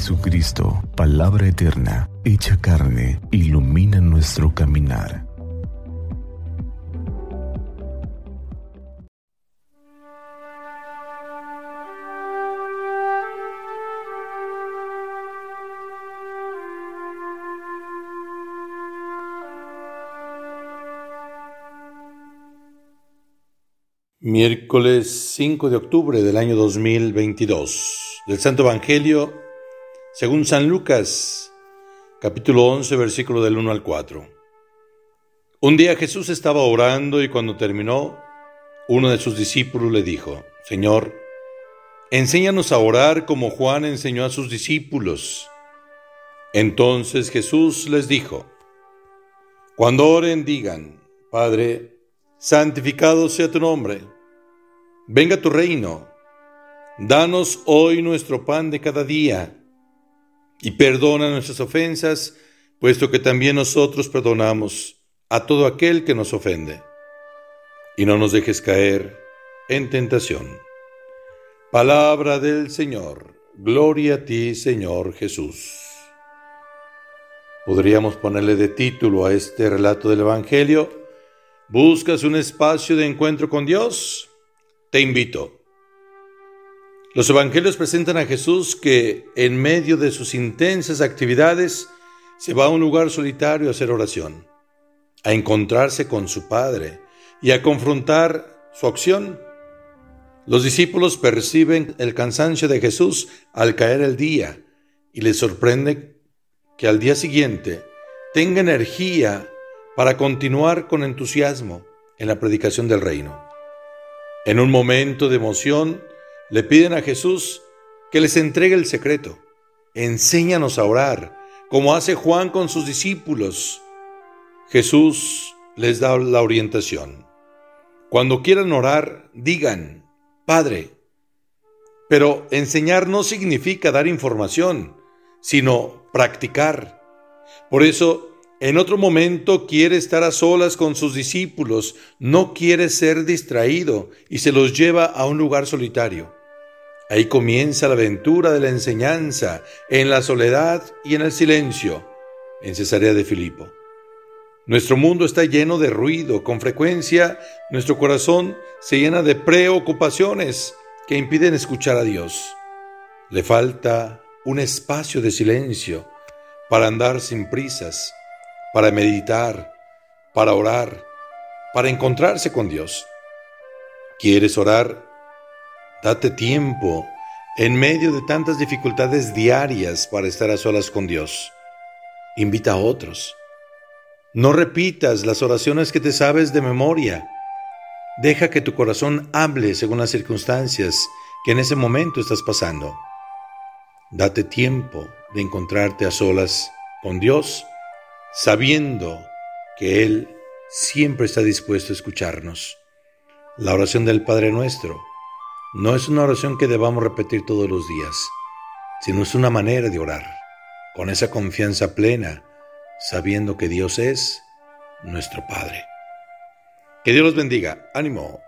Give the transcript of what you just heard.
Jesucristo, palabra eterna, hecha carne, ilumina nuestro caminar. Miércoles 5 de octubre del año 2022 del Santo Evangelio según San Lucas, capítulo 11, versículo del 1 al 4. Un día Jesús estaba orando y cuando terminó, uno de sus discípulos le dijo, Señor, enséñanos a orar como Juan enseñó a sus discípulos. Entonces Jesús les dijo, Cuando oren digan, Padre, santificado sea tu nombre, venga tu reino, danos hoy nuestro pan de cada día, y perdona nuestras ofensas, puesto que también nosotros perdonamos a todo aquel que nos ofende. Y no nos dejes caer en tentación. Palabra del Señor. Gloria a ti, Señor Jesús. Podríamos ponerle de título a este relato del Evangelio, ¿Buscas un espacio de encuentro con Dios? Te invito. Los evangelios presentan a Jesús que en medio de sus intensas actividades se va a un lugar solitario a hacer oración, a encontrarse con su Padre y a confrontar su acción. Los discípulos perciben el cansancio de Jesús al caer el día y les sorprende que al día siguiente tenga energía para continuar con entusiasmo en la predicación del reino. En un momento de emoción, le piden a Jesús que les entregue el secreto. Enséñanos a orar, como hace Juan con sus discípulos. Jesús les da la orientación. Cuando quieran orar, digan, Padre. Pero enseñar no significa dar información, sino practicar. Por eso en otro momento quiere estar a solas con sus discípulos, no quiere ser distraído y se los lleva a un lugar solitario. Ahí comienza la aventura de la enseñanza, en la soledad y en el silencio, en Cesarea de Filipo. Nuestro mundo está lleno de ruido, con frecuencia nuestro corazón se llena de preocupaciones que impiden escuchar a Dios. Le falta un espacio de silencio para andar sin prisas para meditar, para orar, para encontrarse con Dios. ¿Quieres orar? Date tiempo en medio de tantas dificultades diarias para estar a solas con Dios. Invita a otros. No repitas las oraciones que te sabes de memoria. Deja que tu corazón hable según las circunstancias que en ese momento estás pasando. Date tiempo de encontrarte a solas con Dios sabiendo que Él siempre está dispuesto a escucharnos. La oración del Padre nuestro no es una oración que debamos repetir todos los días, sino es una manera de orar, con esa confianza plena, sabiendo que Dios es nuestro Padre. Que Dios los bendiga. Ánimo.